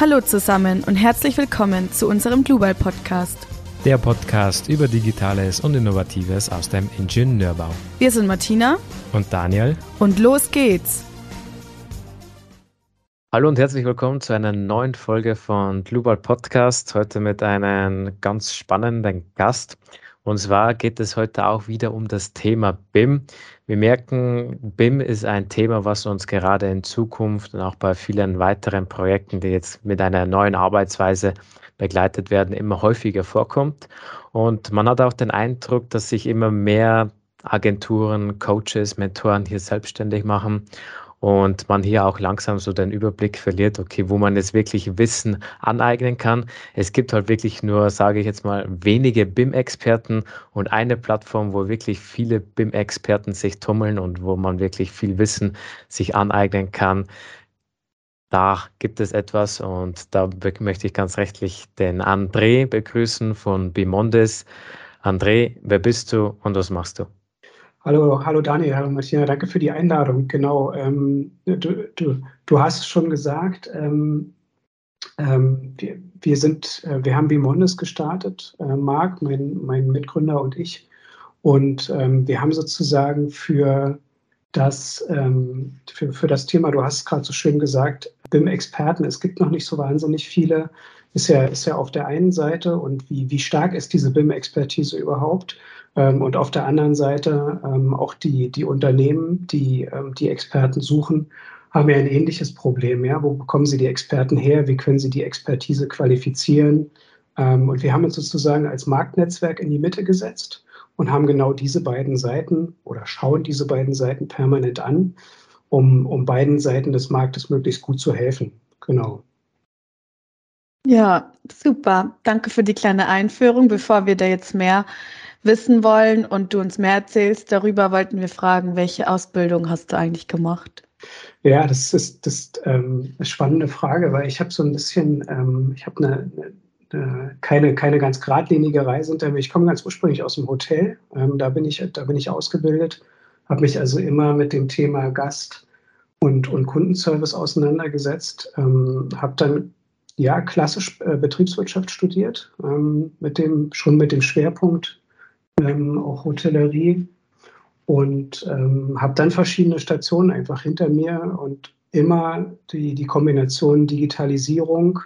Hallo zusammen und herzlich willkommen zu unserem Global Podcast. Der Podcast über Digitales und Innovatives aus dem Ingenieurbau. Wir sind Martina und Daniel und los geht's. Hallo und herzlich willkommen zu einer neuen Folge von Global Podcast. Heute mit einem ganz spannenden Gast. Und zwar geht es heute auch wieder um das Thema BIM. Wir merken, BIM ist ein Thema, was uns gerade in Zukunft und auch bei vielen weiteren Projekten, die jetzt mit einer neuen Arbeitsweise begleitet werden, immer häufiger vorkommt. Und man hat auch den Eindruck, dass sich immer mehr Agenturen, Coaches, Mentoren hier selbstständig machen und man hier auch langsam so den Überblick verliert, okay, wo man jetzt wirklich Wissen aneignen kann. Es gibt halt wirklich nur, sage ich jetzt mal, wenige BIM-Experten und eine Plattform, wo wirklich viele BIM-Experten sich tummeln und wo man wirklich viel Wissen sich aneignen kann. Da gibt es etwas und da möchte ich ganz rechtlich den André begrüßen von Bimondes. André, wer bist du und was machst du? Hallo, hallo Daniel, hallo Martina, danke für die Einladung. Genau, ähm, du, du, du hast schon gesagt, ähm, ähm, wir, wir, sind, äh, wir haben Bimondes gestartet, äh, Marc, mein, mein Mitgründer und ich. Und ähm, wir haben sozusagen für das, ähm, für, für das Thema, du hast es gerade so schön gesagt, BIM-Experten, es gibt noch nicht so wahnsinnig viele, ist ja, ist ja auf der einen Seite und wie, wie stark ist diese BIM-Expertise überhaupt? Ähm, und auf der anderen Seite ähm, auch die, die Unternehmen, die ähm, die Experten suchen, haben ja ein ähnliches Problem. Ja? Wo bekommen sie die Experten her? Wie können sie die Expertise qualifizieren? und wir haben uns sozusagen als Marktnetzwerk in die Mitte gesetzt und haben genau diese beiden Seiten oder schauen diese beiden Seiten permanent an, um, um beiden Seiten des Marktes möglichst gut zu helfen. Genau. Ja, super. Danke für die kleine Einführung. Bevor wir da jetzt mehr wissen wollen und du uns mehr erzählst darüber, wollten wir fragen, welche Ausbildung hast du eigentlich gemacht? Ja, das ist, das ist ähm, eine spannende Frage, weil ich habe so ein bisschen, ähm, ich habe eine, eine, keine, keine ganz geradlinige Reise hinter mir. Ich komme ganz ursprünglich aus dem Hotel, ähm, da, bin ich, da bin ich ausgebildet, habe mich also immer mit dem Thema Gast und, und Kundenservice auseinandergesetzt, ähm, habe dann ja klassisch äh, Betriebswirtschaft studiert, ähm, mit dem, schon mit dem Schwerpunkt ähm, auch Hotellerie und ähm, habe dann verschiedene Stationen einfach hinter mir und immer die, die Kombination Digitalisierung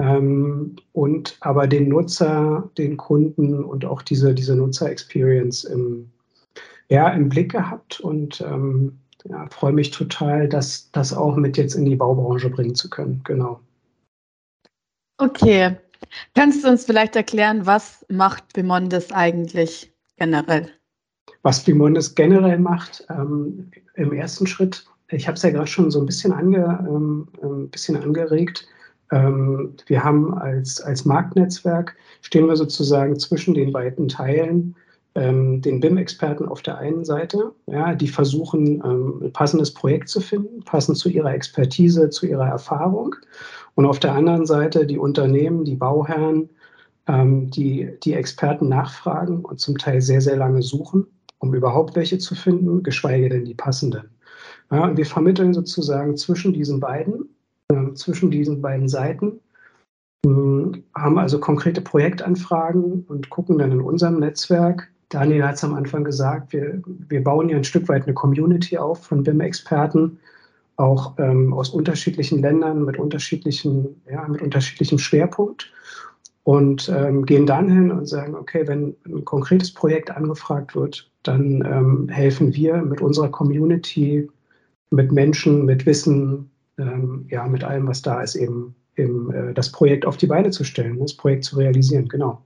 ähm, und aber den Nutzer, den Kunden und auch diese, diese Nutzer-Experience im, ja, im Blick gehabt und ähm, ja, freue mich total, das, das auch mit jetzt in die Baubranche bringen zu können. Genau. Okay, Kannst du uns vielleicht erklären, was macht Bimondes eigentlich generell? Was Bimondes generell macht, ähm, im ersten Schritt, ich habe es ja gerade schon so ein bisschen, ange, ähm, ein bisschen angeregt, ähm, wir haben als, als Marktnetzwerk, stehen wir sozusagen zwischen den beiden Teilen, ähm, den BIM-Experten auf der einen Seite, ja, die versuchen, ähm, ein passendes Projekt zu finden, passend zu ihrer Expertise, zu ihrer Erfahrung. Und auf der anderen Seite die Unternehmen, die Bauherren, ähm, die die Experten nachfragen und zum Teil sehr, sehr lange suchen, um überhaupt welche zu finden, geschweige denn die passenden. Ja, und wir vermitteln sozusagen zwischen diesen beiden, äh, zwischen diesen beiden Seiten, äh, haben also konkrete Projektanfragen und gucken dann in unserem Netzwerk. Daniel hat es am Anfang gesagt, wir, wir bauen ja ein Stück weit eine Community auf von BIM-Experten, auch ähm, aus unterschiedlichen Ländern mit unterschiedlichen, ja, mit unterschiedlichem Schwerpunkt und ähm, gehen dann hin und sagen, okay, wenn ein konkretes Projekt angefragt wird, dann ähm, helfen wir mit unserer Community, mit Menschen, mit Wissen, ähm, ja, mit allem, was da ist, eben, eben äh, das Projekt auf die Beine zu stellen, das Projekt zu realisieren, genau.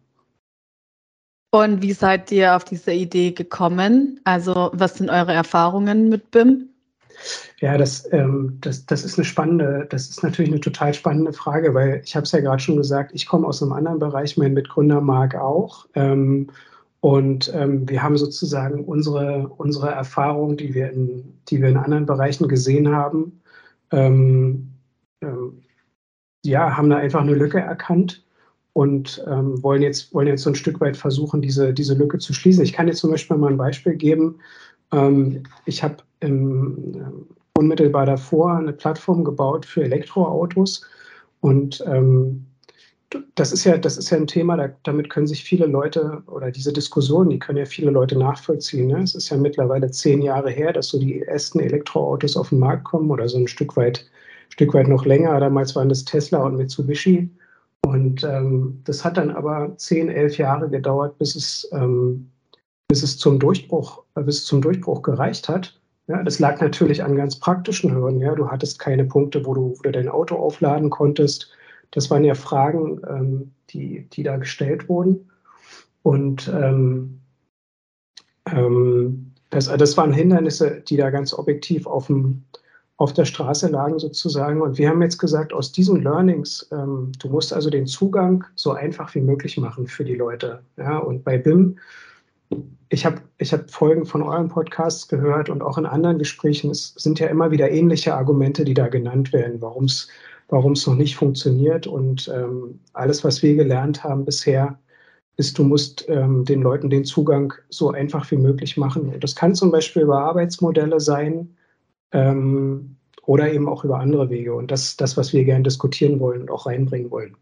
Und wie seid ihr auf diese Idee gekommen? Also, was sind eure Erfahrungen mit BIM? Ja, das, ähm, das, das ist eine spannende, das ist natürlich eine total spannende Frage, weil ich habe es ja gerade schon gesagt, ich komme aus einem anderen Bereich, mein Mitgründer Marc auch. Ähm, und ähm, wir haben sozusagen unsere, unsere Erfahrung, die wir, in, die wir in anderen Bereichen gesehen haben, ähm, ähm, ja, haben da einfach eine Lücke erkannt und ähm, wollen, jetzt, wollen jetzt so ein Stück weit versuchen, diese, diese Lücke zu schließen. Ich kann jetzt zum Beispiel mal ein Beispiel geben. Ähm, ich habe ähm, unmittelbar davor eine Plattform gebaut für Elektroautos Und ähm, das ist ja, das ist ja ein Thema, da, damit können sich viele Leute oder diese Diskussion, die können ja viele Leute nachvollziehen. Ne? Es ist ja mittlerweile zehn Jahre her, dass so die ersten Elektroautos auf den Markt kommen oder so ein Stück weit, Stück weit noch länger. Damals waren das Tesla und Mitsubishi. Und ähm, das hat dann aber zehn, elf Jahre gedauert, bis es, ähm, bis es zum Durchbruch, äh, bis es zum Durchbruch gereicht hat. Ja, das lag natürlich an ganz praktischen Hürden. Ja, du hattest keine Punkte, wo du, wo du dein Auto aufladen konntest das waren ja Fragen, ähm, die, die da gestellt wurden. Und ähm, ähm, das, das waren Hindernisse, die da ganz objektiv auf, dem, auf der Straße lagen sozusagen. Und wir haben jetzt gesagt, aus diesen Learnings, ähm, du musst also den Zugang so einfach wie möglich machen für die Leute. Ja, und bei BIM, ich habe ich hab Folgen von euren Podcasts gehört und auch in anderen Gesprächen, es sind ja immer wieder ähnliche Argumente, die da genannt werden, warum es warum es noch nicht funktioniert. Und ähm, alles, was wir gelernt haben bisher, ist, du musst ähm, den Leuten den Zugang so einfach wie möglich machen. Und das kann zum Beispiel über Arbeitsmodelle sein ähm, oder eben auch über andere Wege. Und das ist das, was wir gerne diskutieren wollen und auch reinbringen wollen.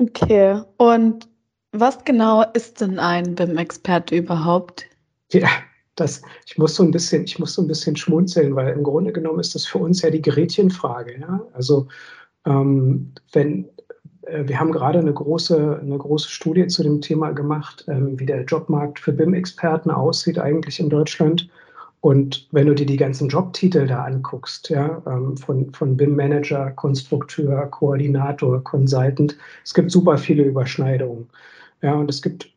Okay, und was genau ist denn ein BIM-Experte überhaupt? Ja, das, ich muss so ein bisschen, ich muss so ein bisschen schmunzeln, weil im Grunde genommen ist das für uns ja die Gerätchenfrage. Ja? Also ähm, wenn äh, wir haben gerade eine große, eine große Studie zu dem Thema gemacht, ähm, wie der Jobmarkt für BIM-Experten aussieht eigentlich in Deutschland. Und wenn du dir die ganzen Jobtitel da anguckst, ja, ähm, von, von BIM-Manager, Konstrukteur, Koordinator, Consultant, es gibt super viele Überschneidungen. Ja, und es gibt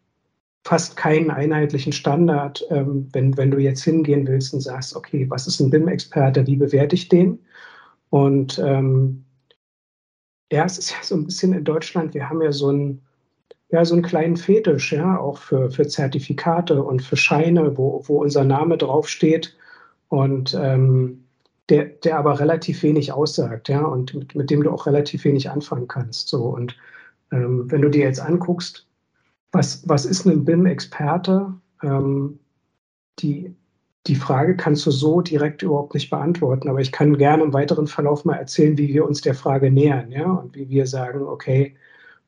fast keinen einheitlichen Standard, ähm, wenn, wenn du jetzt hingehen willst und sagst, okay, was ist ein BIM-Experte, wie bewerte ich den? Und ähm, ja, es ist ja so ein bisschen in Deutschland, wir haben ja so einen, ja, so einen kleinen Fetisch, ja, auch für, für Zertifikate und für Scheine, wo, wo unser Name draufsteht und ähm, der, der aber relativ wenig aussagt, ja, und mit, mit dem du auch relativ wenig anfangen kannst. So. Und ähm, wenn du dir jetzt anguckst, was, was ist ein BIM-Experte? Ähm, die, die Frage kannst du so direkt überhaupt nicht beantworten, aber ich kann gerne im weiteren Verlauf mal erzählen, wie wir uns der Frage nähern, ja, und wie wir sagen, okay,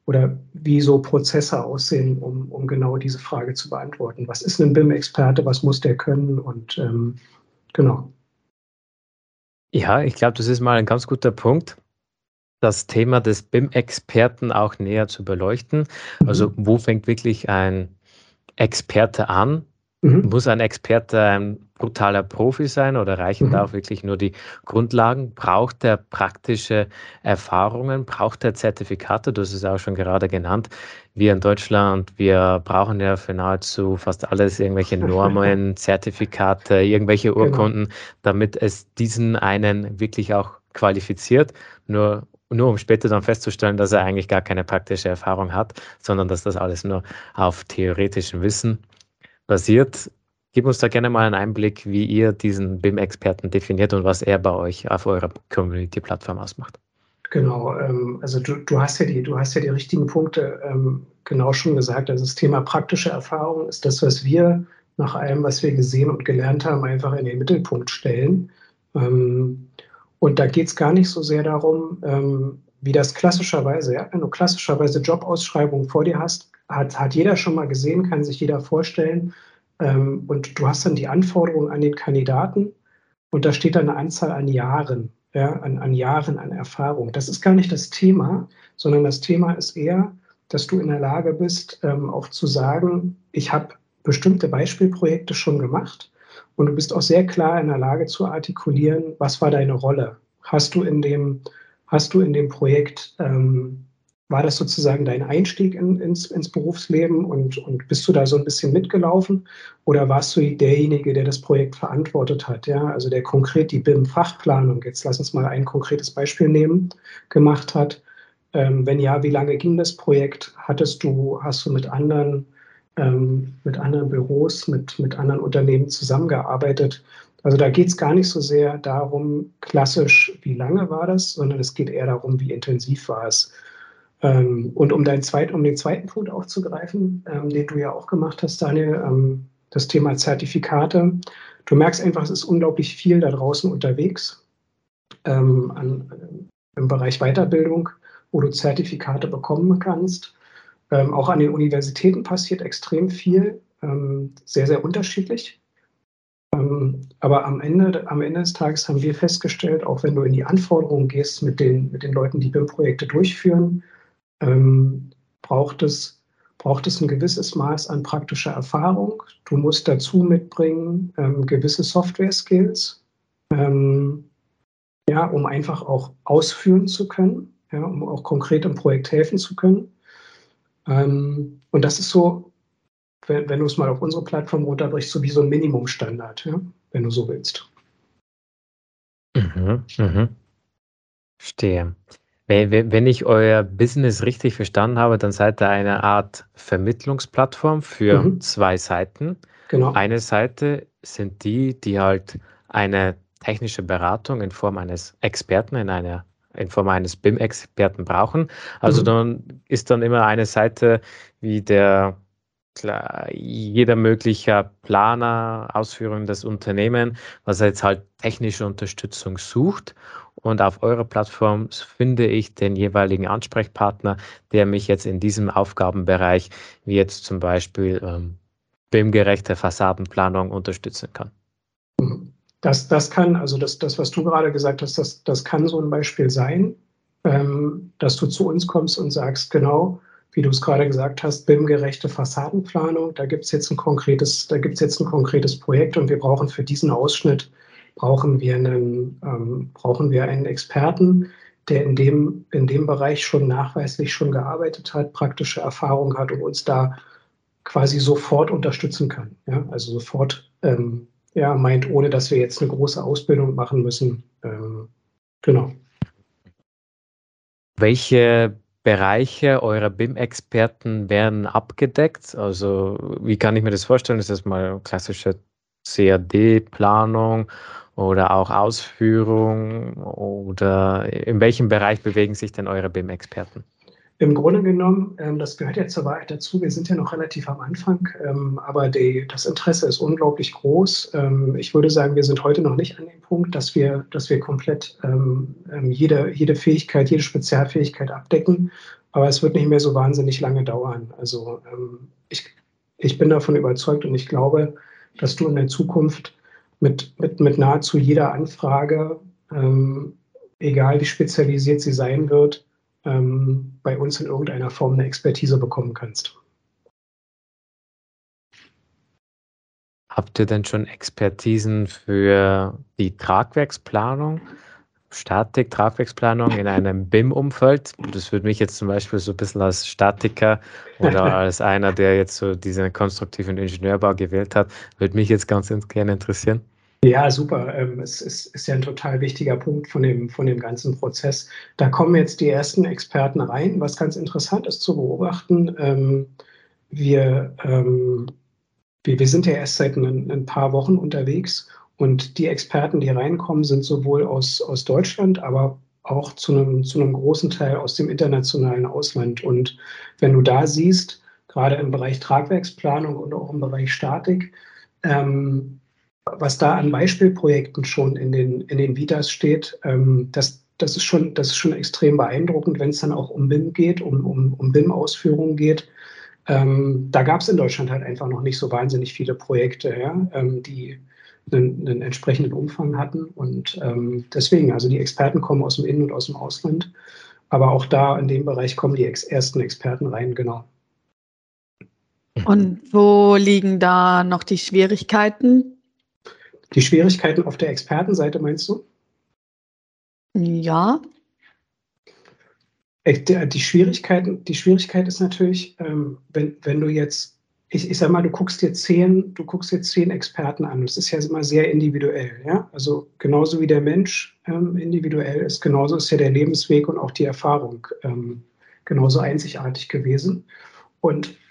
oder wie so Prozesse aussehen, um, um genau diese Frage zu beantworten. Was ist ein BIM-Experte? Was muss der können? Und ähm, genau. Ja, ich glaube, das ist mal ein ganz guter Punkt das Thema des BIM-Experten auch näher zu beleuchten. Also mhm. wo fängt wirklich ein Experte an? Mhm. Muss ein Experte ein brutaler Profi sein oder reichen mhm. da auch wirklich nur die Grundlagen? Braucht er praktische Erfahrungen? Braucht er Zertifikate? Du hast es auch schon gerade genannt. Wir in Deutschland, wir brauchen ja für nahezu fast alles irgendwelche Normen, Zertifikate, irgendwelche genau. Urkunden, genau. damit es diesen einen wirklich auch qualifiziert. Nur nur um später dann festzustellen, dass er eigentlich gar keine praktische Erfahrung hat, sondern dass das alles nur auf theoretischem Wissen basiert. Gib uns da gerne mal einen Einblick, wie ihr diesen BIM-Experten definiert und was er bei euch auf eurer Community-Plattform ausmacht. Genau, ähm, also du, du, hast ja die, du hast ja die richtigen Punkte ähm, genau schon gesagt. Also das Thema praktische Erfahrung ist das, was wir nach allem, was wir gesehen und gelernt haben, einfach in den Mittelpunkt stellen. Ähm, und da geht es gar nicht so sehr darum, ähm, wie das klassischerweise, ja, wenn du klassischerweise Jobausschreibungen vor dir hast, hat, hat jeder schon mal gesehen, kann sich jeder vorstellen. Ähm, und du hast dann die Anforderungen an den Kandidaten und da steht dann eine Anzahl an Jahren, ja, an, an Jahren an Erfahrung. Das ist gar nicht das Thema, sondern das Thema ist eher, dass du in der Lage bist, ähm, auch zu sagen, ich habe bestimmte Beispielprojekte schon gemacht und du bist auch sehr klar in der Lage zu artikulieren, was war deine Rolle? Hast du in dem, hast du in dem Projekt, ähm, war das sozusagen dein Einstieg in, ins, ins Berufsleben und, und bist du da so ein bisschen mitgelaufen? Oder warst du derjenige, der das Projekt verantwortet hat? Ja, also der konkret die BIM-Fachplanung, jetzt lass uns mal ein konkretes Beispiel nehmen, gemacht hat. Ähm, wenn ja, wie lange ging das Projekt? Hattest du, hast du mit anderen ähm, mit anderen Büros, mit, mit anderen Unternehmen zusammengearbeitet. Also da geht es gar nicht so sehr darum, klassisch, wie lange war das, sondern es geht eher darum, wie intensiv war es. Ähm, und um, dein zweit, um den zweiten Punkt aufzugreifen, ähm, den du ja auch gemacht hast, Daniel, ähm, das Thema Zertifikate. Du merkst einfach, es ist unglaublich viel da draußen unterwegs ähm, an, im Bereich Weiterbildung, wo du Zertifikate bekommen kannst. Ähm, auch an den Universitäten passiert extrem viel, ähm, sehr, sehr unterschiedlich. Aber am Ende, am Ende des Tages haben wir festgestellt, auch wenn du in die Anforderungen gehst mit den, mit den Leuten, die BIM-Projekte durchführen, ähm, braucht, es, braucht es ein gewisses Maß an praktischer Erfahrung. Du musst dazu mitbringen ähm, gewisse Software-Skills, ähm, ja, um einfach auch ausführen zu können, ja, um auch konkret im Projekt helfen zu können. Ähm, und das ist so wenn, wenn du es mal auf unsere Plattform runterbrichst, so wie so ein Minimumstandard, ja, wenn du so willst. Mhm, mhm. Verstehe. Wenn ich euer Business richtig verstanden habe, dann seid ihr eine Art Vermittlungsplattform für mhm. zwei Seiten. Genau. Eine Seite sind die, die halt eine technische Beratung in Form eines Experten in einer in Form eines BIM-Experten brauchen. Also mhm. dann ist dann immer eine Seite wie der klar, jeder möglicher Planer, Ausführung des Unternehmens, was jetzt halt technische Unterstützung sucht. Und auf eurer Plattform finde ich den jeweiligen Ansprechpartner, der mich jetzt in diesem Aufgabenbereich, wie jetzt zum Beispiel ähm, BIM-gerechte Fassadenplanung unterstützen kann. Das, das kann, also das, das, was du gerade gesagt hast, das, das kann so ein Beispiel sein, ähm, dass du zu uns kommst und sagst, genau, wie du es gerade gesagt hast, BIM-gerechte Fassadenplanung. Da gibt es jetzt ein konkretes, da gibt jetzt ein konkretes Projekt und wir brauchen für diesen Ausschnitt brauchen wir einen, ähm, brauchen wir einen Experten, der in dem, in dem Bereich schon nachweislich schon gearbeitet hat, praktische Erfahrung hat und uns da quasi sofort unterstützen kann. Ja? Also sofort ähm, ja, meint, ohne dass wir jetzt eine große Ausbildung machen müssen. Ähm, genau. Welche Bereiche eurer BIM-Experten werden abgedeckt? Also wie kann ich mir das vorstellen? Ist das mal klassische CAD-Planung oder auch Ausführung? Oder in welchem Bereich bewegen sich denn eure BIM-Experten? Im Grunde genommen, ähm, das gehört ja zur Wahrheit dazu, wir sind ja noch relativ am Anfang, ähm, aber die, das Interesse ist unglaublich groß. Ähm, ich würde sagen, wir sind heute noch nicht an dem Punkt, dass wir, dass wir komplett jede, jede Fähigkeit, jede Spezialfähigkeit abdecken, aber es wird nicht mehr so wahnsinnig lange dauern. Also ich, ich bin davon überzeugt und ich glaube, dass du in der Zukunft mit, mit, mit nahezu jeder Anfrage, egal wie spezialisiert sie sein wird, ähm, bei uns in irgendeiner Form eine Expertise bekommen kannst. Habt ihr denn schon Expertisen für die Tragwerksplanung, Statik, Tragwerksplanung in einem BIM-Umfeld? Das würde mich jetzt zum Beispiel so ein bisschen als Statiker oder als einer, der jetzt so diesen konstruktiven Ingenieurbau gewählt hat, würde mich jetzt ganz gerne interessieren. Ja, super. Ähm, es ist, ja ein total wichtiger Punkt von dem, von dem ganzen Prozess. Da kommen jetzt die ersten Experten rein, was ganz interessant ist zu beobachten. Ähm, wir, ähm, wir, wir sind ja erst seit ein, paar Wochen unterwegs und die Experten, die reinkommen, sind sowohl aus, aus Deutschland, aber auch zu einem, zu einem großen Teil aus dem internationalen Ausland. Und wenn du da siehst, gerade im Bereich Tragwerksplanung und auch im Bereich Statik, was da an Beispielprojekten schon in den, in den Vitas steht, ähm, das, das, ist schon, das ist schon extrem beeindruckend, wenn es dann auch um BIM geht, um, um, um BIM-Ausführungen geht. Ähm, da gab es in Deutschland halt einfach noch nicht so wahnsinnig viele Projekte, ja, ähm, die einen, einen, entsprechenden Umfang hatten. Und ähm, deswegen, also die Experten kommen aus dem Innen- und aus dem Ausland. Aber auch da in dem Bereich kommen die ex ersten Experten rein, genau. Und wo liegen da noch die Schwierigkeiten? Die Schwierigkeiten auf der Expertenseite meinst du? Ja. Die Schwierigkeiten, die Schwierigkeit ist natürlich, ähm, wenn, wenn du jetzt, ich, ich sag mal, du guckst dir zehn, du guckst dir zehn Experten an. Das ist ja immer sehr individuell, ja. Also genauso wie der Mensch ähm, individuell ist, genauso ist ja der Lebensweg und auch die Erfahrung ähm, genauso einzigartig gewesen. Und äh,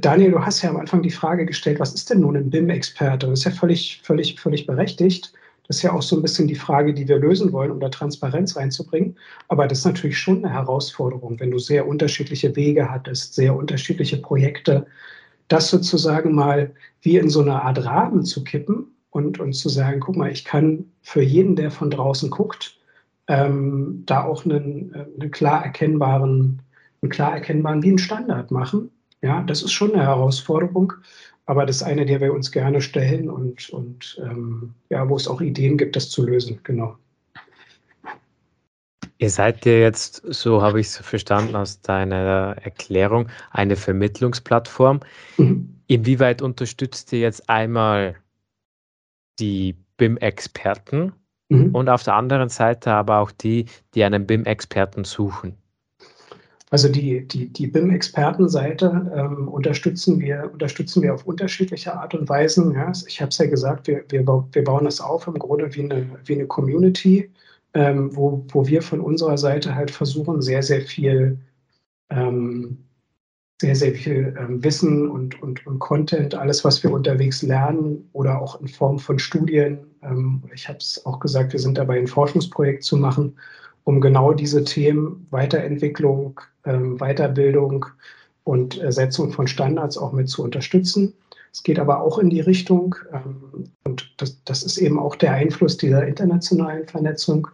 Daniel, du hast ja am Anfang die Frage gestellt, was ist denn nun ein BIM-Experte? Das ist ja völlig, völlig, völlig berechtigt. Das ist ja auch so ein bisschen die Frage, die wir lösen wollen, um da Transparenz reinzubringen. Aber das ist natürlich schon eine Herausforderung, wenn du sehr unterschiedliche Wege hattest, sehr unterschiedliche Projekte, das sozusagen mal wie in so eine Art Rahmen zu kippen und, und zu sagen, guck mal, ich kann für jeden, der von draußen guckt, ähm, da auch einen, äh, einen klar erkennbaren, einen klar erkennbaren wie einen Standard machen. Ja, das ist schon eine Herausforderung, aber das ist eine, der wir uns gerne stellen und, und ähm, ja, wo es auch Ideen gibt, das zu lösen. Genau. Ihr seid ja jetzt, so habe ich es verstanden aus deiner Erklärung, eine Vermittlungsplattform. Mhm. Inwieweit unterstützt ihr jetzt einmal die BIM-Experten mhm. und auf der anderen Seite aber auch die, die einen BIM-Experten suchen? Also die, die, die BIM-Expertenseite ähm, unterstützen, wir, unterstützen wir auf unterschiedliche Art und Weisen. Ja. Ich habe es ja gesagt, wir, wir, wir bauen das auf im Grunde wie eine, wie eine Community ähm, wo, wo wir von unserer Seite halt versuchen, sehr, sehr viel, ähm, sehr, sehr viel ähm, Wissen und, und, und Content, alles, was wir unterwegs lernen oder auch in Form von Studien. Ähm, ich habe es auch gesagt, wir sind dabei, ein Forschungsprojekt zu machen, um genau diese Themen Weiterentwicklung, Weiterbildung und Ersetzung von Standards auch mit zu unterstützen. Es geht aber auch in die Richtung, ähm, und das, das, ist eben auch der Einfluss dieser internationalen Vernetzung,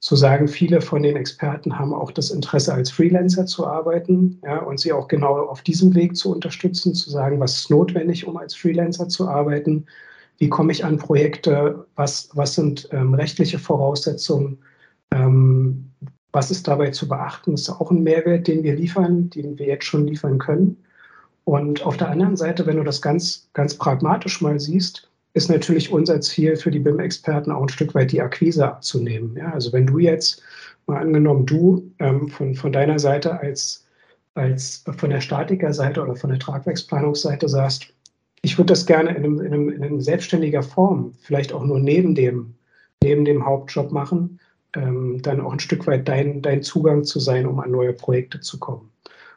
zu sagen, viele von den Experten haben auch das Interesse, als Freelancer zu arbeiten ja, und sie auch genau auf diesem Weg zu unterstützen, zu sagen, was ist notwendig, um als Freelancer zu arbeiten, wie komme ich an Projekte, was, was sind ähm, rechtliche Voraussetzungen, ähm, was ist dabei zu beachten, ist auch ein Mehrwert, den wir liefern, den wir jetzt schon liefern können. Und auf der anderen Seite, wenn du das ganz, ganz pragmatisch mal siehst, ist natürlich unser Ziel für die BIM-Experten auch ein Stück weit die Akquise abzunehmen. Ja, also wenn du jetzt mal angenommen, du ähm, von, von deiner Seite als, als von der Statikerseite oder von der Tragwerksplanungsseite sagst, ich würde das gerne in, einem, in, einem, in einem selbstständiger Form, vielleicht auch nur neben dem, neben dem Hauptjob machen, ähm, dann auch ein Stück weit dein, dein Zugang zu sein, um an neue Projekte zu kommen.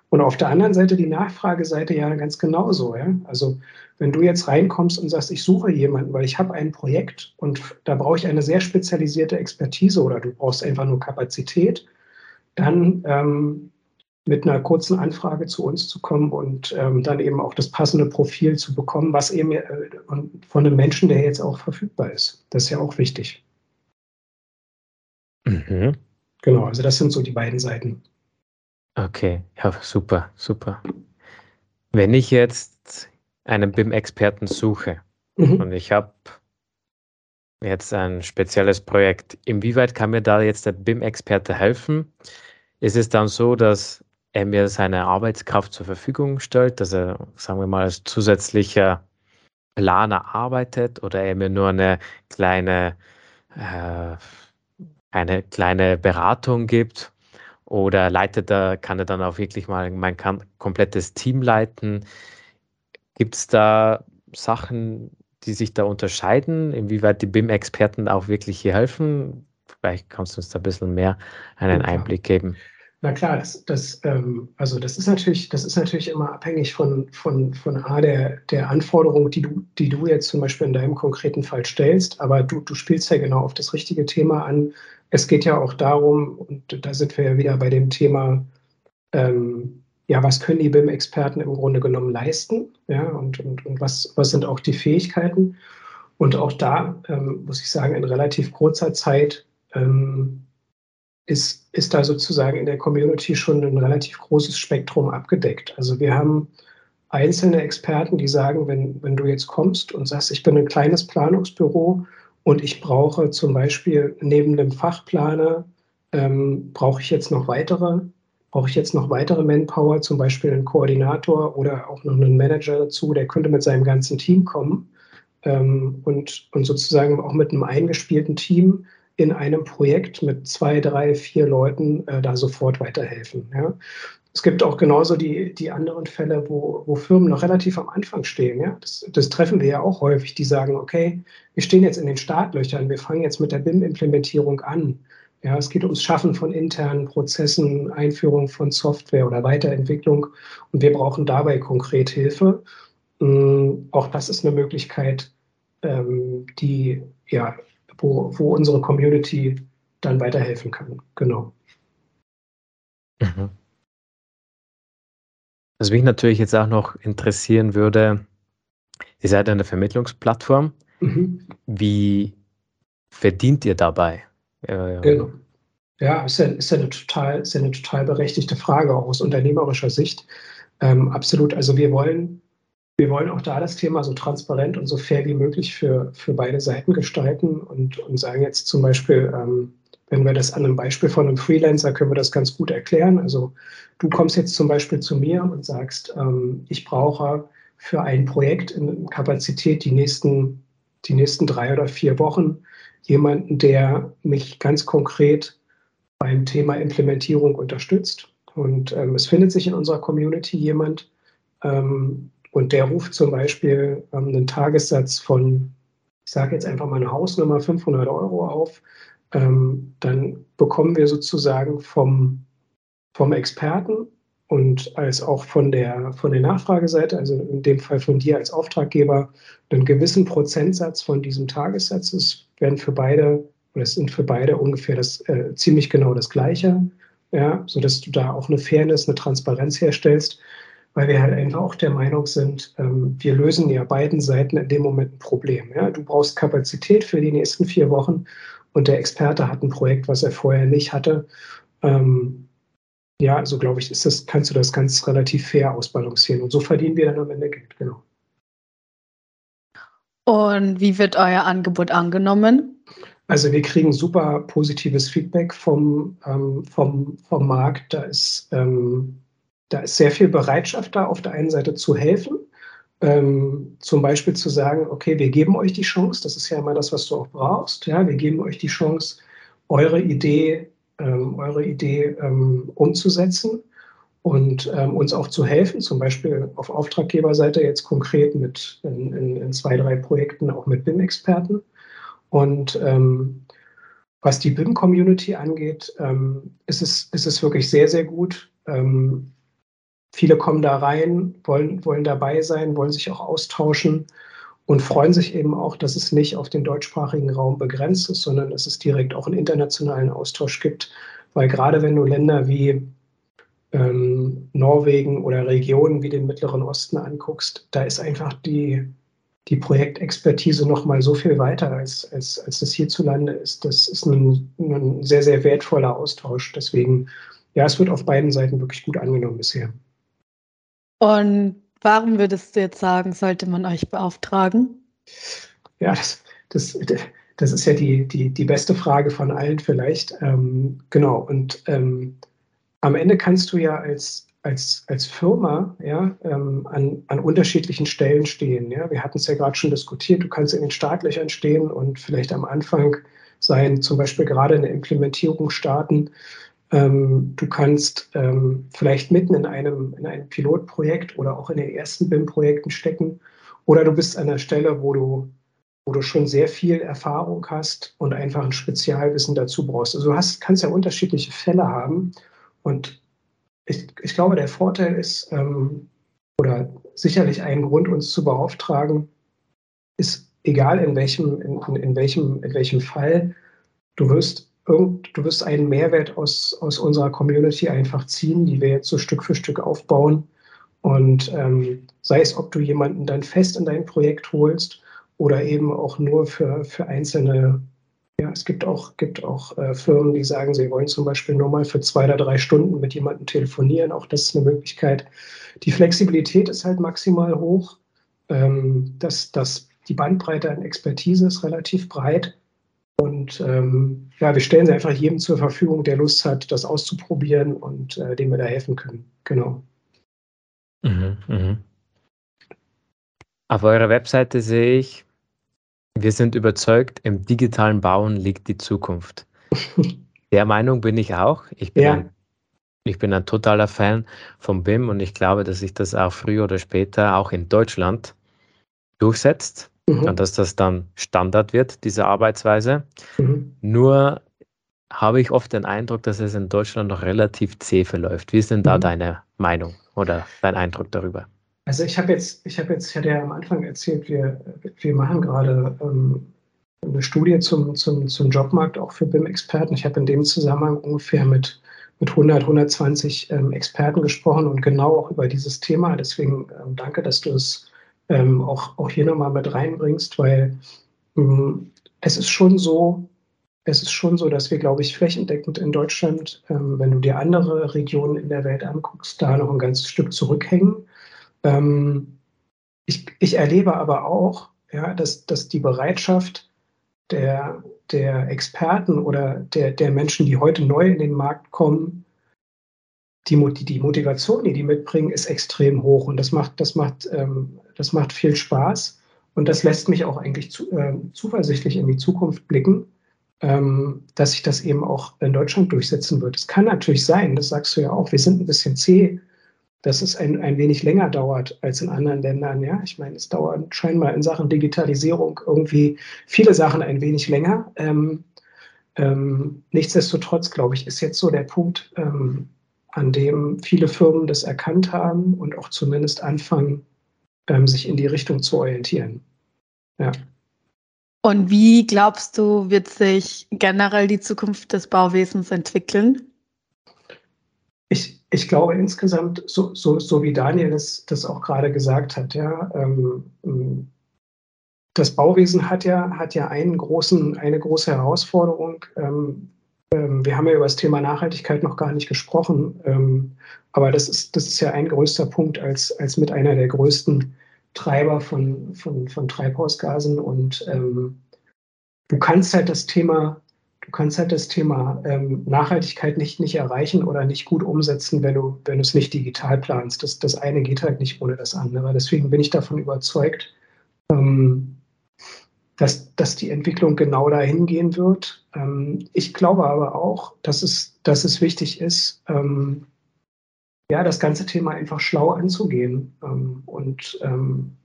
Und auf der anderen Seite die Nachfrageseite ja ganz genauso. Ja? Also wenn du jetzt reinkommst und sagst, ich suche jemanden, weil ich habe ein Projekt und da brauche ich eine sehr spezialisierte Expertise oder du brauchst einfach nur Kapazität, dann ähm, mit einer kurzen Anfrage zu uns zu kommen und ähm, dann eben auch das passende Profil zu bekommen, was eben äh, von einem Menschen, der jetzt auch verfügbar ist. Das ist ja auch wichtig. Mhm. Genau, also das sind so die beiden Seiten. Okay, ja, super, super. Wenn ich jetzt einen BIM-Experten suche mhm. und ich habe jetzt ein spezielles Projekt, inwieweit kann mir da jetzt der BIM-Experte helfen? Ist es dann so, dass er mir seine Arbeitskraft zur Verfügung stellt, dass er, sagen wir mal, als zusätzlicher Planer arbeitet oder er mir nur eine kleine, äh, eine kleine Beratung gibt oder leitet er, kann er dann auch wirklich mal mein komplettes Team leiten? Gibt es da Sachen, die sich da unterscheiden, inwieweit die BIM-Experten auch wirklich hier helfen? Vielleicht kannst du uns da ein bisschen mehr einen Einblick geben. Na klar, das, das, ähm, also das ist natürlich, das ist natürlich immer abhängig von, von, von A, der, der Anforderung, die du, die du jetzt zum Beispiel in deinem konkreten Fall stellst, aber du, du spielst ja genau auf das richtige Thema an, es geht ja auch darum, und da sind wir ja wieder bei dem Thema, ähm, ja, was können die BIM-Experten im Grunde genommen leisten? Ja, und, und, und was, was sind auch die Fähigkeiten? Und auch da ähm, muss ich sagen, in relativ kurzer Zeit ähm, ist, ist da sozusagen in der Community schon ein relativ großes Spektrum abgedeckt. Also wir haben einzelne Experten, die sagen, wenn, wenn du jetzt kommst und sagst, ich bin ein kleines Planungsbüro und ich brauche zum Beispiel neben dem Fachplaner, ähm, brauche ich jetzt noch weitere, brauche ich jetzt noch weitere Manpower, zum Beispiel einen Koordinator oder auch noch einen Manager dazu, der könnte mit seinem ganzen Team kommen ähm, und, und sozusagen auch mit einem eingespielten Team in einem Projekt mit zwei, drei, vier Leuten äh, da sofort weiterhelfen. Ja? Es gibt auch genauso die, die anderen Fälle, wo, wo Firmen noch relativ am Anfang stehen. Ja? Das, das treffen wir ja auch häufig, die sagen, okay, wir stehen jetzt in den Startlöchern, wir fangen jetzt mit der BIM-Implementierung an. Ja, es geht ums Schaffen von internen Prozessen, Einführung von Software oder Weiterentwicklung und wir brauchen dabei konkret Hilfe. Ähm, auch das ist eine Möglichkeit, ähm, die, ja, wo, wo unsere Community dann weiterhelfen kann. Genau. Mhm. Was mich natürlich jetzt auch noch interessieren würde, ihr seid eine Vermittlungsplattform. Mhm. Wie verdient ihr dabei? Genau. Ja, ist ja, ist ja, eine, total, ist ja eine total berechtigte Frage, auch aus unternehmerischer Sicht. Ähm, absolut. Also wir wollen, wir wollen auch da das Thema so transparent und so fair wie möglich für, für beide Seiten gestalten und, und sagen jetzt zum Beispiel, ähm, wenn wir das an einem Beispiel von einem Freelancer können wir das ganz gut erklären. Also du kommst jetzt zum Beispiel zu mir und sagst, ähm, ich brauche für ein Projekt in Kapazität die nächsten, die nächsten drei oder vier Wochen jemanden, der mich ganz konkret beim Thema Implementierung unterstützt. Und ähm, es findet sich in unserer Community jemand ähm, und der ruft zum Beispiel ähm, einen Tagessatz von, ich sage jetzt einfach mal eine Hausnummer, 500 Euro auf. Ähm, dann bekommen wir sozusagen vom, vom Experten und als auch von der, von der Nachfrageseite, also in dem Fall von dir als Auftraggeber, einen gewissen Prozentsatz von diesem Tagessatz. Es werden für beide, oder es sind für beide ungefähr das äh, ziemlich genau das Gleiche, ja, sodass du da auch eine Fairness, eine Transparenz herstellst, weil wir halt einfach auch der Meinung sind, ähm, wir lösen ja beiden Seiten in dem Moment ein Problem. Ja. Du brauchst Kapazität für die nächsten vier Wochen und der Experte hat ein Projekt, was er vorher nicht hatte. Ähm, ja, also glaube ich, ist das, kannst du das ganz relativ fair ausbalancieren. Und so verdienen wir dann am Ende Geld, genau. Und wie wird euer Angebot angenommen? Also wir kriegen super positives Feedback vom, ähm, vom, vom Markt. Da ist, ähm, da ist sehr viel Bereitschaft da, auf der einen Seite zu helfen. Ähm, zum Beispiel zu sagen, okay, wir geben euch die Chance, das ist ja immer das, was du auch brauchst. Ja, wir geben euch die Chance, eure Idee ähm, eure Idee ähm, umzusetzen und ähm, uns auch zu helfen, zum Beispiel auf Auftraggeberseite jetzt konkret mit in, in, in zwei, drei Projekten auch mit BIM-Experten. Und ähm, was die BIM-Community angeht, ähm, ist, es, ist es wirklich sehr, sehr gut. Viele kommen da rein, wollen, wollen dabei sein, wollen sich auch austauschen und freuen sich eben auch, dass es nicht auf den deutschsprachigen Raum begrenzt ist, sondern dass es direkt auch einen internationalen Austausch gibt. Weil gerade wenn du Länder wie ähm, Norwegen oder Regionen wie den Mittleren Osten anguckst, da ist einfach die, die Projektexpertise noch mal so viel weiter, als, als, als das hierzulande ist. Das ist ein, ein sehr, sehr wertvoller Austausch. Deswegen, ja, es wird auf beiden Seiten wirklich gut angenommen bisher. Und Warum würdest du jetzt sagen, sollte man euch beauftragen? Ja, das, das, das ist ja die, die, die beste Frage von allen vielleicht. Ähm, genau, und ähm, am Ende kannst du ja als, als, als Firma ja, ähm, an, an unterschiedlichen Stellen stehen. Ja? Wir hatten es ja gerade schon diskutiert, du kannst in den Startlöchern stehen und vielleicht am Anfang sein, zum Beispiel gerade eine Implementierung starten ähm, du kannst ähm, vielleicht mitten in einem, in einem Pilotprojekt oder auch in den ersten BIM-Projekten stecken. Oder du bist an der Stelle, wo du, wo du schon sehr viel Erfahrung hast und einfach ein Spezialwissen dazu brauchst. Also du hast, kannst ja unterschiedliche Fälle haben. Und ich, ich glaube, der Vorteil ist, ähm, oder sicherlich ein Grund, uns zu beauftragen, ist egal in welchem, in, in, welchem, in welchem Fall, du wirst irgend, du wirst einen Mehrwert aus, aus unserer Community einfach ziehen, die wir jetzt so Stück für Stück aufbauen. Und ähm, sei es, ob du jemanden dann fest in dein Projekt holst oder eben auch nur für, für einzelne, ja, es gibt auch, gibt auch äh, Firmen, die sagen, sie wollen zum Beispiel nur mal für zwei oder drei Stunden mit jemandem telefonieren. Auch das ist eine Möglichkeit. Die Flexibilität ist halt maximal hoch. Ähm, das, das, die Bandbreite an Expertise ist relativ breit. Und ähm, ja, wir stellen sie einfach jedem zur Verfügung, der Lust hat, das auszuprobieren und äh, dem wir da helfen können. Genau. Mhm, mh. Auf eurer Webseite sehe ich, wir sind überzeugt, im digitalen Bauen liegt die Zukunft. Der Meinung bin ich auch. Ich bin, ja. ein, ich bin ein totaler Fan vom BIM und ich glaube, dass sich das auch früher oder später auch in Deutschland durchsetzt mhm. und dass das dann Standard wird, diese Arbeitsweise. Mhm. Nur habe ich oft den Eindruck, dass es in Deutschland noch relativ zäh verläuft. Wie ist denn da mhm. deine Meinung oder dein Eindruck darüber? Also ich habe jetzt, ich habe jetzt, ich hatte ja am Anfang erzählt, wir, wir machen gerade ähm, eine Studie zum, zum, zum Jobmarkt auch für BIM-Experten. Ich habe in dem Zusammenhang ungefähr mit, mit 100, 120 ähm, Experten gesprochen und genau auch über dieses Thema. Deswegen ähm, danke, dass du es ähm, auch, auch hier nochmal mit reinbringst, weil ähm, es ist schon so, es ist schon so, dass wir, glaube ich, flächendeckend in Deutschland, ähm, wenn du dir andere Regionen in der Welt anguckst, da noch ein ganzes Stück zurückhängen. Ähm, ich, ich, erlebe aber auch, ja, dass, dass die Bereitschaft der, der Experten oder der, der Menschen, die heute neu in den Markt kommen, die, die Motivation, die die mitbringen, ist extrem hoch und das macht, das macht, ähm, das macht viel Spaß und das lässt mich auch eigentlich zu, äh, zuversichtlich in die Zukunft blicken, ähm, dass sich das eben auch in Deutschland durchsetzen wird. Es kann natürlich sein, das sagst du ja auch, wir sind ein bisschen zäh, dass es ein, ein wenig länger dauert als in anderen Ländern. Ja, ich meine, es dauert scheinbar in Sachen Digitalisierung irgendwie viele Sachen ein wenig länger. Ähm, ähm, nichtsdestotrotz, glaube ich, ist jetzt so der Punkt, ähm, an dem viele Firmen das erkannt haben und auch zumindest anfangen, ähm, sich in die Richtung zu orientieren. Ja. Und wie glaubst du, wird sich generell die Zukunft des Bauwesens entwickeln? Ich, ich glaube insgesamt, so, so, so wie Daniel das, das auch gerade gesagt hat, ja, ähm, das Bauwesen hat ja, hat ja einen großen, eine große Herausforderung, ähm, ähm, wir haben ja über das Thema Nachhaltigkeit noch gar nicht gesprochen, ähm, aber das ist, das ist ja ein größter Punkt als, als mit einer der größten Treiber von, von, von Treibhausgasen. Und ähm, du kannst halt das Thema, du kannst halt das Thema ähm, Nachhaltigkeit nicht, nicht erreichen oder nicht gut umsetzen, wenn du, wenn du es nicht digital planst. Das, das eine geht halt nicht ohne das andere. Deswegen bin ich davon überzeugt, ähm, dass, dass die Entwicklung genau dahin gehen wird. Ähm, ich glaube aber auch, dass es, dass es wichtig ist, ähm, ja, das ganze Thema einfach schlau anzugehen. Ähm, und ähm,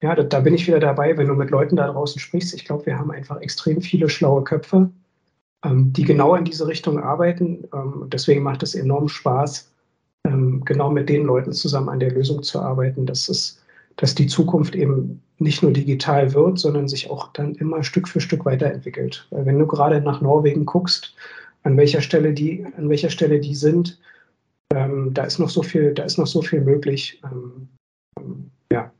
ja, da, da, bin ich wieder dabei, wenn du mit Leuten da draußen sprichst. Ich glaube, wir haben einfach extrem viele schlaue Köpfe, ähm, die genau in diese Richtung arbeiten. Ähm, deswegen macht es enorm Spaß, genau mit den Leuten zusammen an der Lösung zu arbeiten. Das ist dass die Zukunft eben nicht nur digital wird, sondern sich auch dann immer Stück für Stück weiterentwickelt. Weil wenn du gerade nach Norwegen guckst, an welcher Stelle die, an welcher Stelle die sind, ähm, da ist noch so viel, da ist noch so viel möglich. Ähm, ähm, ja.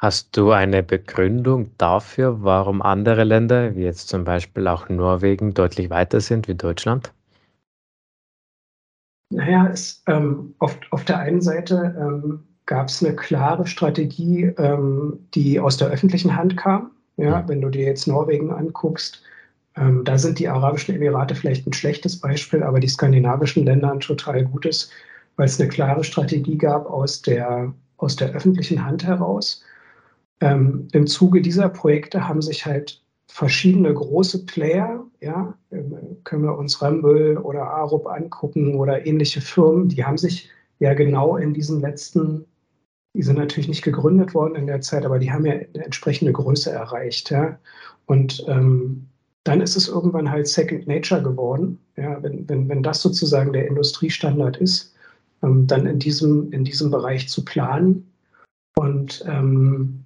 Hast du eine Begründung dafür, warum andere Länder, wie jetzt zum Beispiel auch Norwegen, deutlich weiter sind wie Deutschland? Naja, es, ähm, auf, auf der einen Seite ähm, gab es eine klare Strategie, ähm, die aus der öffentlichen Hand kam. Ja, wenn du dir jetzt Norwegen anguckst, ähm, da sind die Arabischen Emirate vielleicht ein schlechtes Beispiel, aber die skandinavischen Länder ein total gutes, weil es eine klare Strategie gab aus der, aus der öffentlichen Hand heraus. Ähm, Im Zuge dieser Projekte haben sich halt verschiedene große Player, ja, ähm, können wir uns Ramböll oder Arup angucken oder ähnliche Firmen, die haben sich ja genau in diesen letzten die sind natürlich nicht gegründet worden in der Zeit, aber die haben ja eine entsprechende Größe erreicht. Ja? Und ähm, dann ist es irgendwann halt Second Nature geworden. Ja? Wenn, wenn, wenn das sozusagen der Industriestandard ist, ähm, dann in diesem, in diesem Bereich zu planen. Und ähm,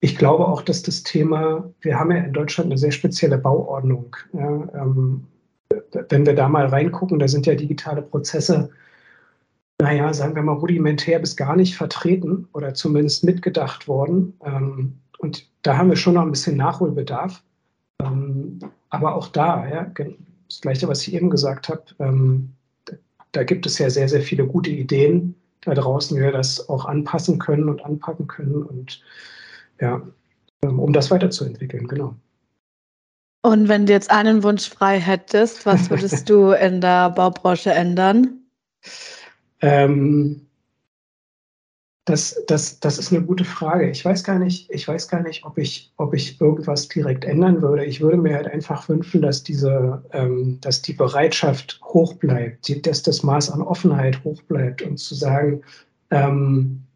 ich glaube auch, dass das Thema, wir haben ja in Deutschland eine sehr spezielle Bauordnung. Ja? Ähm, wenn wir da mal reingucken, da sind ja digitale Prozesse naja, sagen wir mal, rudimentär bis gar nicht vertreten oder zumindest mitgedacht worden. Ähm, und da haben wir schon noch ein bisschen Nachholbedarf. Ähm, aber auch da, ja, das Gleiche, was ich eben gesagt habe, ähm, da gibt es ja sehr, sehr viele gute Ideen da draußen, wie wir das auch anpassen können und anpacken können und ja, um das weiterzuentwickeln, genau. Und wenn du jetzt einen Wunsch frei hättest, was würdest du in der Baubranche ändern? Ähm, das, das, das ist eine gute Frage. Ich weiß gar nicht, ich weiß gar nicht, ob ich, ob ich irgendwas direkt ändern würde. Ich würde mir halt einfach wünschen, dass diese, ähm, dass die Bereitschaft hoch bleibt, die, dass das Maß an Offenheit hoch bleibt und zu sagen, ähm,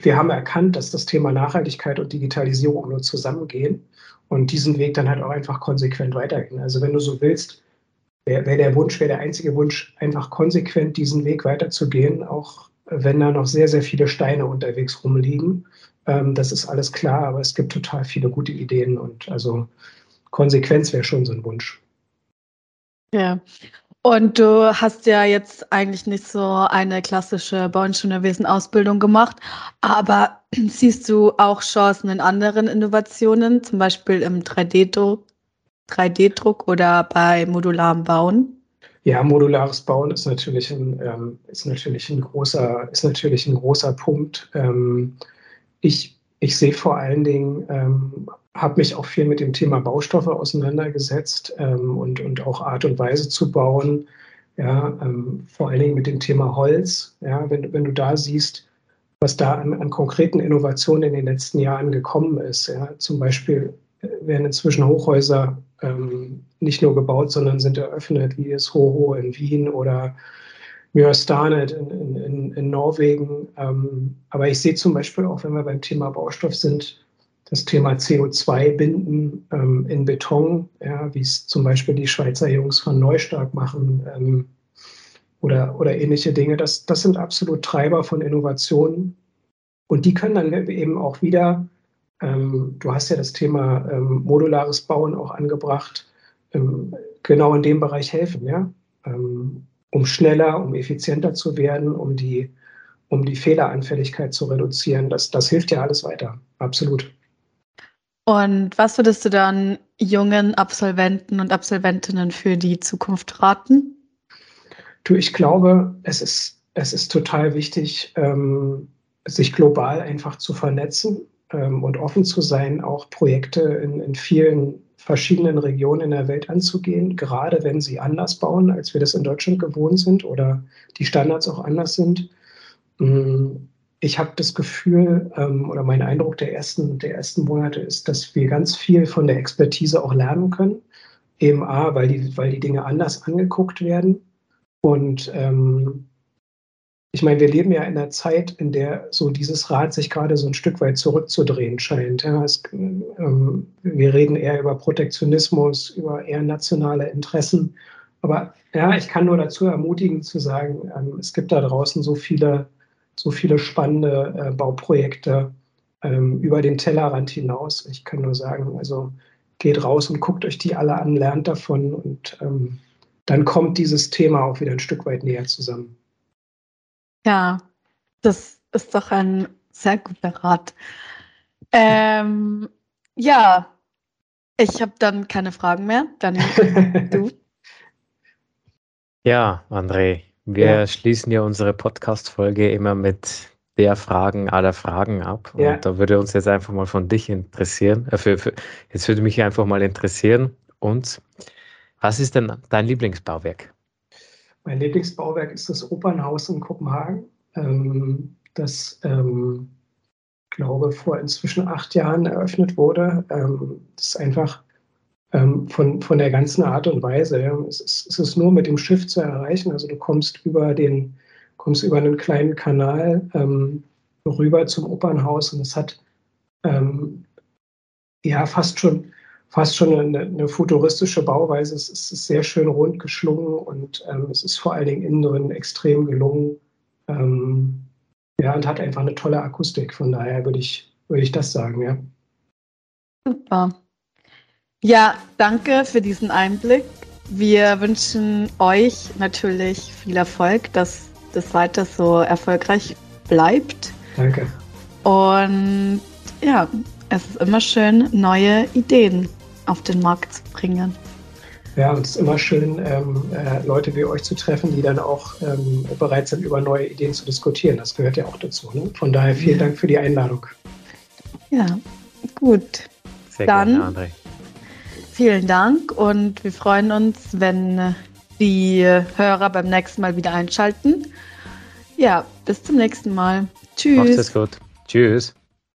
wir haben erkannt, dass das Thema Nachhaltigkeit und Digitalisierung nur zusammengehen und diesen Weg dann halt auch einfach konsequent weitergehen. Also wenn du so willst, wäre wär der Wunsch, wäre der einzige Wunsch, einfach konsequent diesen Weg weiterzugehen, auch wenn da noch sehr, sehr viele Steine unterwegs rumliegen. Ähm, das ist alles klar, aber es gibt total viele gute Ideen und also Konsequenz wäre schon so ein Wunsch. Ja. Und du hast ja jetzt eigentlich nicht so eine klassische Bauingenieurwesen-Ausbildung gemacht, aber siehst du auch Chancen in anderen Innovationen, zum Beispiel im 3D-Druck 3D-Druck oder bei modularem Bauen? Ja, modulares Bauen ist natürlich ein, ähm, ist natürlich ein, großer, ist natürlich ein großer Punkt. Ähm, ich, ich sehe vor allen Dingen, ähm, habe mich auch viel mit dem Thema Baustoffe auseinandergesetzt ähm, und, und auch Art und Weise zu bauen. Ja, ähm, vor allen Dingen mit dem Thema Holz. Ja, wenn, wenn du da siehst, was da an, an konkreten Innovationen in den letzten Jahren gekommen ist. Ja, zum Beispiel werden inzwischen Hochhäuser ähm, nicht nur gebaut, sondern sind eröffnet, wie es Hoho in Wien oder Mjøstanet in, in, in, Norwegen. Ähm, aber ich sehe zum Beispiel auch, wenn wir beim Thema Baustoff sind, das Thema CO2-Binden ähm, in Beton, ja, wie es zum Beispiel die Schweizer Jungs von Neustark machen ähm, oder, oder ähnliche Dinge. Das, das sind absolut Treiber von Innovationen. Und die können dann eben auch wieder ähm, du hast ja das Thema ähm, modulares Bauen auch angebracht, ähm, genau in dem Bereich helfen, ja, ähm, um schneller, um effizienter zu werden, um die, um die Fehleranfälligkeit zu reduzieren. Das, das hilft ja alles weiter, absolut. Und was würdest du dann jungen Absolventen und Absolventinnen für die Zukunft raten? Du, ich glaube, es ist, es ist total wichtig, ähm, sich global einfach zu vernetzen ähm, und offen zu sein, auch Projekte in, in vielen verschiedenen Regionen in der Welt anzugehen, gerade wenn sie anders bauen, als wir das in Deutschland gewohnt sind oder die Standards auch anders sind. Mm, ich habe das Gefühl ähm, oder mein Eindruck der ersten, der ersten Monate ist, dass wir ganz viel von der Expertise auch lernen können. Eben A, weil die, weil die Dinge anders angeguckt werden und ähm, ich meine, wir leben ja in einer Zeit, in der so dieses Rad sich gerade so ein Stück weit zurückzudrehen scheint. Ja, es, ähm, wir reden eher über Protektionismus, über eher nationale Interessen. Aber ja, ich kann nur dazu ermutigen zu sagen, ähm, es gibt da draußen so viele, so viele spannende äh, Bauprojekte ähm, über den Tellerrand hinaus. Ich kann nur sagen, also geht raus und guckt euch die alle an, lernt davon und ähm, dann kommt dieses Thema auch wieder ein Stück weit näher zusammen. Ja, das ist doch ein sehr guter Rat. Ähm, ja, ich habe dann keine Fragen mehr. Dann du. Ja, André, wir ja. schließen ja unsere Podcast-Folge immer mit der Fragen aller Fragen ab. Ja. Und da würde uns jetzt einfach mal von dich interessieren. Äh, für, für, jetzt würde mich einfach mal interessieren. Und was ist denn dein Lieblingsbauwerk? Mein Lieblingsbauwerk ist das Opernhaus in Kopenhagen, ähm, das, ähm, glaube vor inzwischen acht Jahren eröffnet wurde. Ähm, das ist einfach ähm, von, von der ganzen Art und Weise. Ja. Es, ist, es ist nur mit dem Schiff zu erreichen. Also du kommst über den, kommst über einen kleinen Kanal ähm, rüber zum Opernhaus und es hat ähm, ja fast schon fast schon eine, eine futuristische Bauweise. Es ist, sehr schön rund geschlungen und ähm, es ist vor allen Dingen innen drin extrem gelungen. Ähm, ja, und hat einfach eine tolle Akustik. Von daher würde ich, würde ich das sagen, ja. Super. Ja, danke für diesen Einblick. Wir wünschen euch natürlich viel Erfolg, dass das weiter so erfolgreich bleibt. Danke. Und ja, es ist immer schön, neue Ideen auf den Markt zu bringen. Ja, und es ist immer schön, ähm, äh, Leute wie euch zu treffen, die dann auch ähm, bereit sind, über neue Ideen zu diskutieren. Das gehört ja auch dazu. Ne? Von daher vielen. Dank für die Einladung. Ja, gut. Sehr dann gerne, André. Vielen Dank und wir freuen uns, wenn die Hörer beim nächsten Mal wieder einschalten. Ja, bis zum nächsten Mal. Tschüss. Macht es gut. Tschüss.